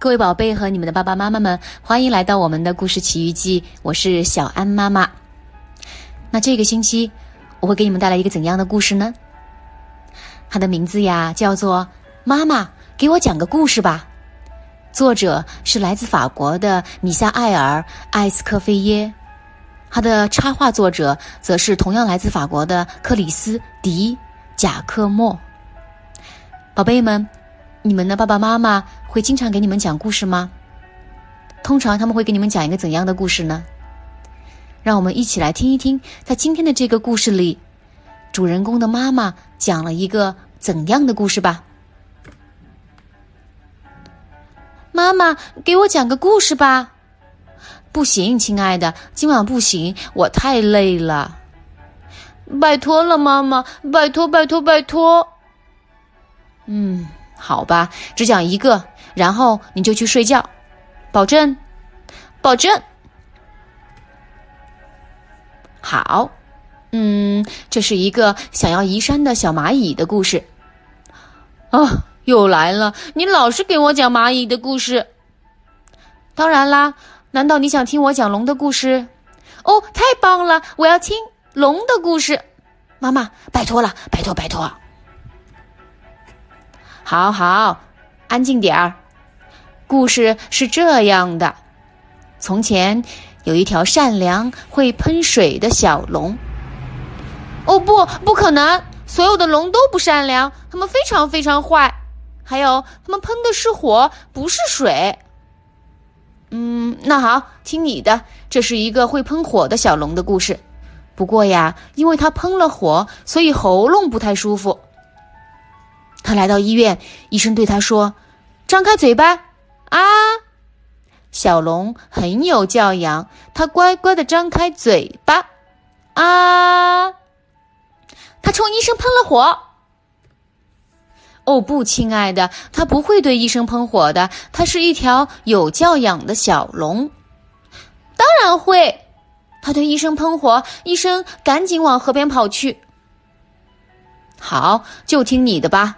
各位宝贝和你们的爸爸妈妈们，欢迎来到我们的故事奇遇记，我是小安妈妈。那这个星期我会给你们带来一个怎样的故事呢？它的名字呀叫做《妈妈给我讲个故事吧》，作者是来自法国的米夏埃尔·艾斯科菲耶，他的插画作者则是同样来自法国的克里斯·迪·贾克莫。宝贝们，你们的爸爸妈妈会经常给你们讲故事吗？通常他们会给你们讲一个怎样的故事呢？让我们一起来听一听，在今天的这个故事里，主人公的妈妈讲了一个怎样的故事吧。妈妈，给我讲个故事吧。不行，亲爱的，今晚不行，我太累了。拜托了，妈妈，拜托，拜托，拜托。嗯，好吧，只讲一个，然后你就去睡觉，保证，保证。好，嗯，这是一个想要移山的小蚂蚁的故事。啊，又来了！你老是给我讲蚂蚁的故事。当然啦，难道你想听我讲龙的故事？哦，太棒了！我要听龙的故事。妈妈，拜托了，拜托，拜托。好好，安静点儿。故事是这样的：从前有一条善良、会喷水的小龙。哦不，不可能！所有的龙都不善良，它们非常非常坏。还有，它们喷的是火，不是水。嗯，那好，听你的。这是一个会喷火的小龙的故事。不过呀，因为它喷了火，所以喉咙不太舒服。他来到医院，医生对他说：“张开嘴巴，啊！”小龙很有教养，他乖乖的张开嘴巴，啊！他冲医生喷了火。哦不，亲爱的，他不会对医生喷火的，他是一条有教养的小龙。当然会，他对医生喷火，医生赶紧往河边跑去。好，就听你的吧。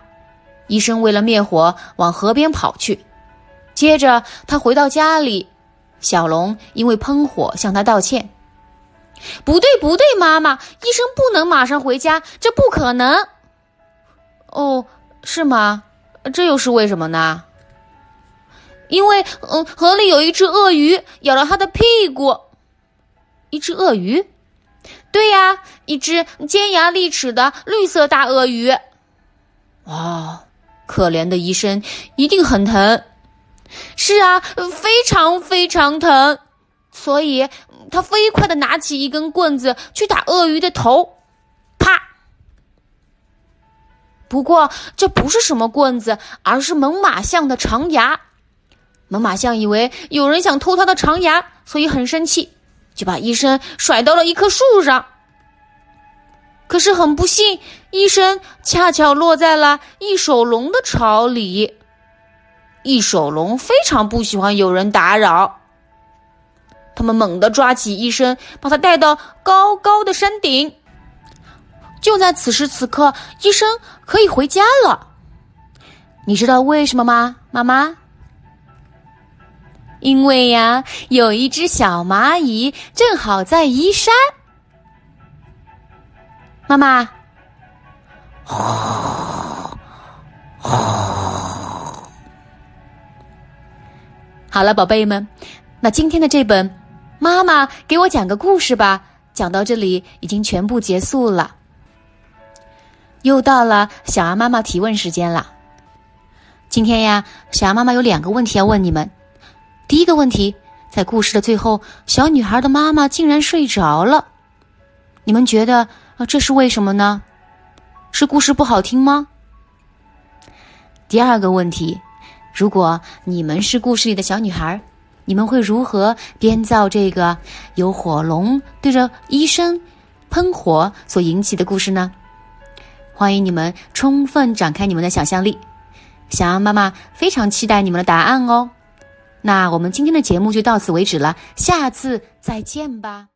医生为了灭火，往河边跑去。接着，他回到家里，小龙因为喷火向他道歉。不对，不对，妈妈，医生不能马上回家，这不可能。哦，是吗？这又是为什么呢？因为，嗯，河里有一只鳄鱼咬了他的屁股。一只鳄鱼？对呀，一只尖牙利齿的绿色大鳄鱼。哦。可怜的医生一定很疼，是啊，非常非常疼，所以他飞快的拿起一根棍子去打鳄鱼的头，啪！不过这不是什么棍子，而是猛犸象的长牙。猛犸象以为有人想偷它的长牙，所以很生气，就把医生甩到了一棵树上。可是很不幸，医生恰巧落在了一手龙的巢里。一手龙非常不喜欢有人打扰，他们猛地抓起医生，把他带到高高的山顶。就在此时此刻，医生可以回家了。你知道为什么吗，妈妈？因为呀，有一只小蚂蚁正好在移山。妈妈，好了，宝贝们，那今天的这本《妈妈给我讲个故事吧》讲到这里已经全部结束了。又到了小羊妈妈提问时间了。今天呀，小羊妈妈有两个问题要问你们。第一个问题，在故事的最后，小女孩的妈妈竟然睡着了，你们觉得？这是为什么呢？是故事不好听吗？第二个问题，如果你们是故事里的小女孩，你们会如何编造这个由火龙对着医生喷火所引起的故事呢？欢迎你们充分展开你们的想象力，小羊妈妈非常期待你们的答案哦。那我们今天的节目就到此为止了，下次再见吧。